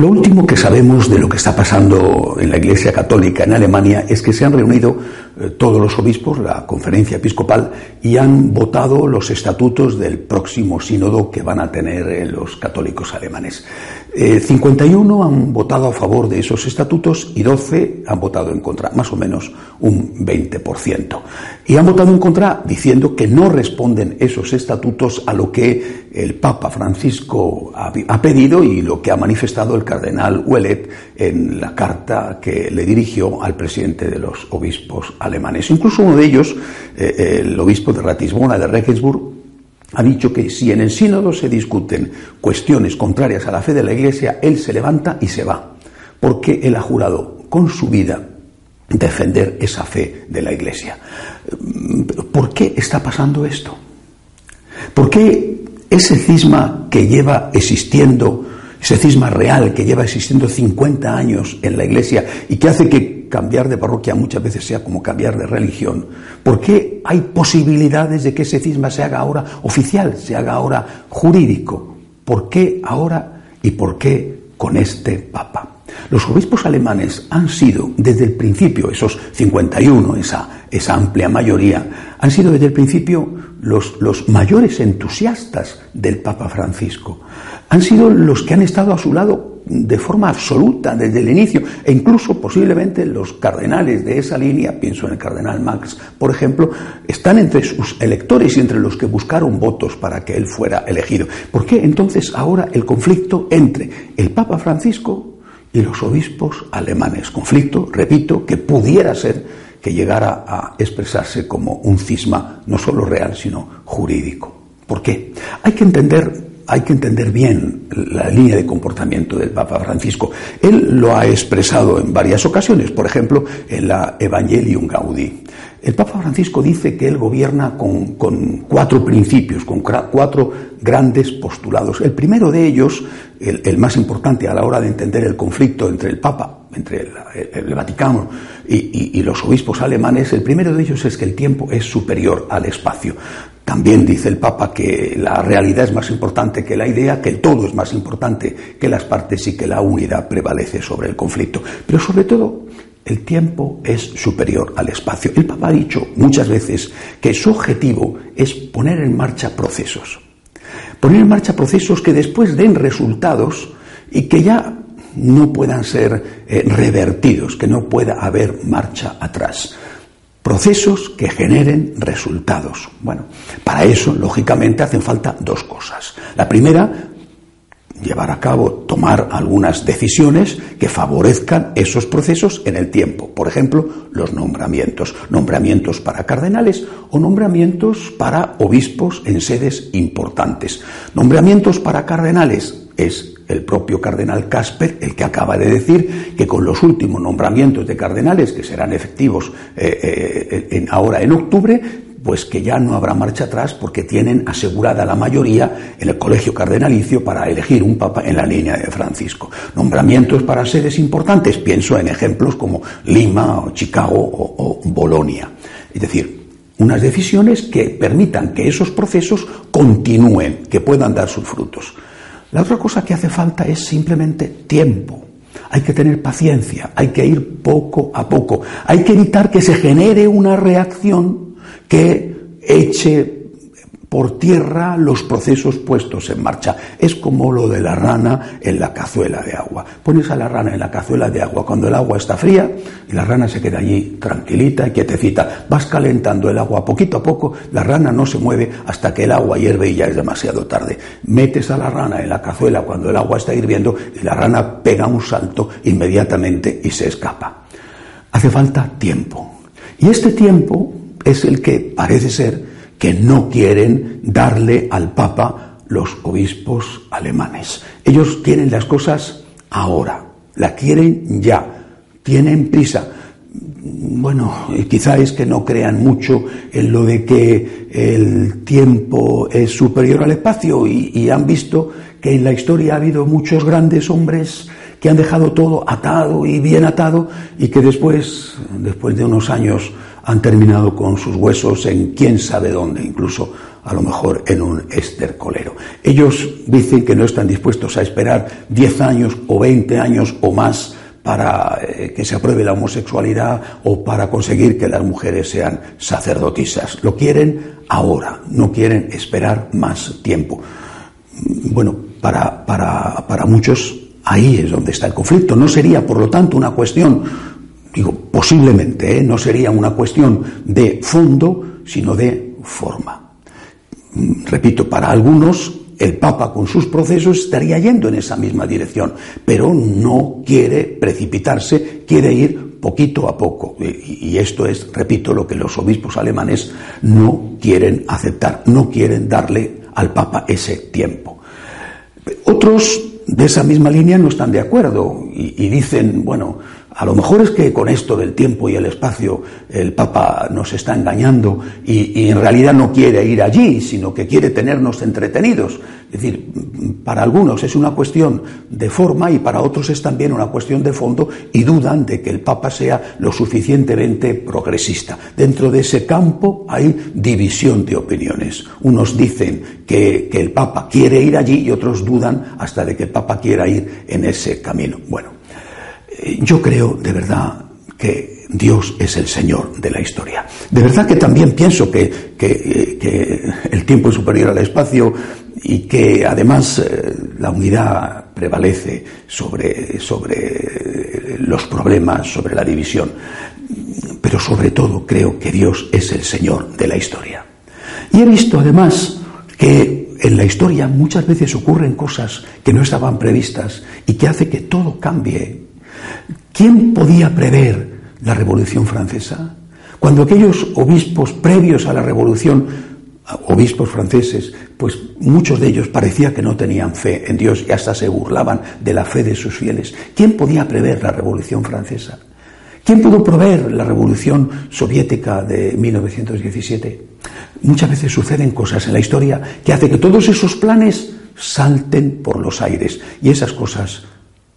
Lo último que sabemos de lo que está pasando en la Iglesia Católica en Alemania es que se han reunido todos los obispos, la conferencia episcopal, y han votado los estatutos del próximo sínodo que van a tener eh, los católicos alemanes. 51 eh, han votado a favor de esos estatutos y 12 han votado en contra, más o menos un 20%. Y han votado en contra diciendo que no responden esos estatutos a lo que el Papa Francisco ha pedido y lo que ha manifestado el cardenal Ouellet en la carta que le dirigió al presidente de los obispos alemanes. Incluso uno de ellos, eh, el obispo de Ratisbona, de Regensburg, ha dicho que si en el sínodo se discuten cuestiones contrarias a la fe de la Iglesia, él se levanta y se va, porque él ha jurado con su vida defender esa fe de la Iglesia. ¿Por qué está pasando esto? ¿Por qué ese cisma que lleva existiendo ese cisma real que lleva existiendo 50 años en la Iglesia y que hace que cambiar de parroquia muchas veces sea como cambiar de religión, ¿por qué hay posibilidades de que ese cisma se haga ahora oficial, se haga ahora jurídico? ¿Por qué ahora y por qué con este Papa? Los obispos alemanes han sido desde el principio, esos 51, esa, esa amplia mayoría, han sido desde el principio los, los mayores entusiastas del Papa Francisco han sido los que han estado a su lado de forma absoluta desde el inicio, e incluso posiblemente los cardenales de esa línea, pienso en el cardenal Max, por ejemplo, están entre sus electores y entre los que buscaron votos para que él fuera elegido. ¿Por qué entonces ahora el conflicto entre el Papa Francisco y los obispos alemanes? Conflicto, repito, que pudiera ser que llegara a expresarse como un cisma no solo real, sino jurídico. ¿Por qué? Hay que entender hay que entender bien la línea de comportamiento del Papa Francisco. Él lo ha expresado en varias ocasiones, por ejemplo, en la Evangelium Gaudi. El Papa Francisco dice que él gobierna con, cuatro principios, con cuatro grandes postulados. El primero de ellos, el, más importante a la hora de entender el conflicto entre el Papa, entre el, Vaticano y, y los obispos alemanes, el primero de ellos es que el tiempo es superior al espacio. También dice el Papa que la realidad es más importante que la idea, que el todo es más importante que las partes y que la unidad prevalece sobre el conflicto. Pero sobre todo, el tiempo es superior al espacio. El Papa ha dicho muchas veces que su objetivo es poner en marcha procesos. Poner en marcha procesos que después den resultados y que ya no puedan ser eh, revertidos, que no pueda haber marcha atrás procesos que generen resultados. Bueno, para eso, lógicamente, hacen falta dos cosas. La primera, llevar a cabo, tomar algunas decisiones que favorezcan esos procesos en el tiempo. Por ejemplo, los nombramientos. Nombramientos para cardenales o nombramientos para obispos en sedes importantes. Nombramientos para cardenales es el propio cardenal Casper el que acaba de decir que con los últimos nombramientos de cardenales, que serán efectivos eh, eh, ahora en octubre, pues que ya no habrá marcha atrás porque tienen asegurada la mayoría en el colegio cardenalicio para elegir un papa en la línea de Francisco. Nombramientos para sedes importantes, pienso en ejemplos como Lima o Chicago o Bolonia. Es decir, unas decisiones que permitan que esos procesos continúen, que puedan dar sus frutos. La otra cosa que hace falta es simplemente tiempo. Hay que tener paciencia, hay que ir poco a poco, hay que evitar que se genere una reacción que eche por tierra los procesos puestos en marcha. Es como lo de la rana en la cazuela de agua. Pones a la rana en la cazuela de agua cuando el agua está fría y la rana se queda allí tranquilita y quietecita. Vas calentando el agua poquito a poco, la rana no se mueve hasta que el agua hierve y ya es demasiado tarde. Metes a la rana en la cazuela cuando el agua está hirviendo y la rana pega un salto inmediatamente y se escapa. Hace falta tiempo. Y este tiempo es el que parece ser que no quieren darle al Papa los obispos alemanes. Ellos quieren las cosas ahora, la quieren ya, tienen prisa. Bueno, quizá es que no crean mucho en lo de que el tiempo es superior al espacio y, y han visto que en la historia ha habido muchos grandes hombres que han dejado todo atado y bien atado y que después, después de unos años, han terminado con sus huesos en quién sabe dónde, incluso a lo mejor en un estercolero. Ellos dicen que no están dispuestos a esperar 10 años o 20 años o más para eh, que se apruebe la homosexualidad o para conseguir que las mujeres sean sacerdotisas. Lo quieren ahora, no quieren esperar más tiempo. Bueno, para, para, para muchos Ahí es donde está el conflicto. No sería, por lo tanto, una cuestión, digo, posiblemente, ¿eh? no sería una cuestión de fondo, sino de forma. Mm, repito, para algunos el Papa con sus procesos estaría yendo en esa misma dirección, pero no quiere precipitarse, quiere ir poquito a poco. Y esto es, repito, lo que los obispos alemanes no quieren aceptar, no quieren darle al Papa ese tiempo. Otros de esa misma línea no están de acuerdo y, dicen, bueno, a lo mejor es que con esto del tiempo y el espacio el Papa nos está engañando y, en realidad no quiere ir allí, sino que quiere tenernos entretenidos. Es decir, para algunos es una cuestión de forma y para otros es también una cuestión de fondo y dudan de que el Papa sea lo suficientemente progresista. Dentro de ese campo hay división de opiniones. Unos dicen que, que el Papa quiere ir allí y otros dudan hasta de que el Papa quiera ir en ese camino. Bueno, yo creo de verdad que Dios es el Señor de la historia. De verdad que también pienso que, eh, el tiempo es superior al espacio y que además eh, la unidad prevalece sobre, sobre los problemas, sobre la división. Pero sobre todo creo que Dios es el Señor de la historia. Y he visto además que en la historia muchas veces ocurren cosas que no estaban previstas y que hace que todo cambie ¿Quién podía prever la Revolución Francesa? Cuando aquellos obispos previos a la Revolución, obispos franceses, pues muchos de ellos parecía que no tenían fe en Dios y hasta se burlaban de la fe de sus fieles. ¿Quién podía prever la Revolución Francesa? ¿Quién pudo prever la Revolución Soviética de 1917? Muchas veces suceden cosas en la historia que hacen que todos esos planes salten por los aires y esas cosas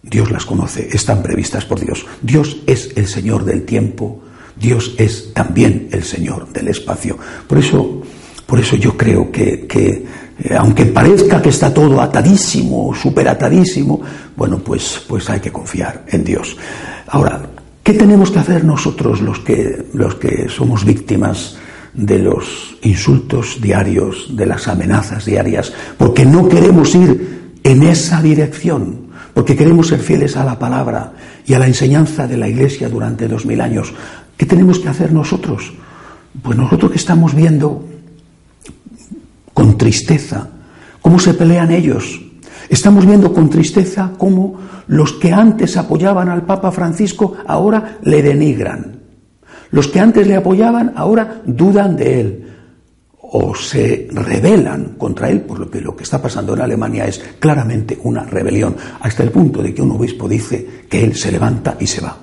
Dios las conoce, están previstas por Dios. Dios es el Señor del tiempo, Dios es también el Señor del espacio. Por eso, por eso yo creo que, eh, aunque parezca que está todo atadísimo, súper atadísimo, bueno, pues, pues hay que confiar en Dios. Ahora, ¿qué tenemos que hacer nosotros los que, los que somos víctimas de los insultos diarios, de las amenazas diarias, porque no queremos ir en esa dirección? Porque queremos ser fieles a la palabra y a la enseñanza de la Iglesia durante dos mil años. ¿Qué tenemos que hacer nosotros? Pues nosotros que estamos viendo con tristeza cómo se pelean ellos. Estamos viendo con tristeza cómo los que antes apoyaban al Papa Francisco ahora le denigran. Los que antes le apoyaban ahora dudan de él o se rebelan contra él, por lo que lo que está pasando en Alemania es claramente una rebelión, hasta el punto de que un obispo dice que él se levanta y se va.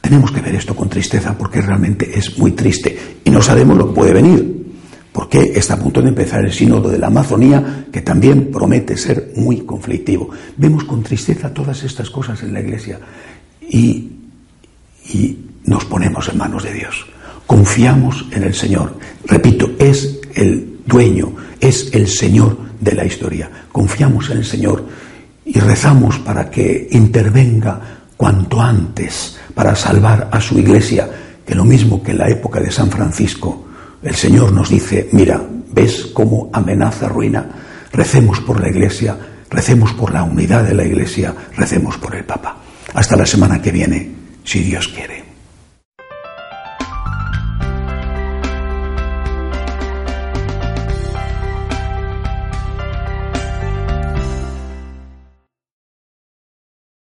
Tenemos que ver esto con tristeza porque realmente es muy triste y no sabemos lo que puede venir, porque está a punto de empezar el sínodo de la Amazonía, que también promete ser muy conflictivo. Vemos con tristeza todas estas cosas en la Iglesia y, y nos ponemos en manos de Dios confiamos en el Señor. Repito, es el dueño, es el Señor de la historia. Confiamos en el Señor y rezamos para que intervenga cuanto antes para salvar a su iglesia, que lo mismo que en la época de San Francisco, el Señor nos dice, mira, ¿ves cómo amenaza ruina? Recemos por la iglesia, recemos por la unidad de la iglesia, recemos por el Papa. Hasta la semana que viene, si Dios quiere.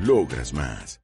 Logras más.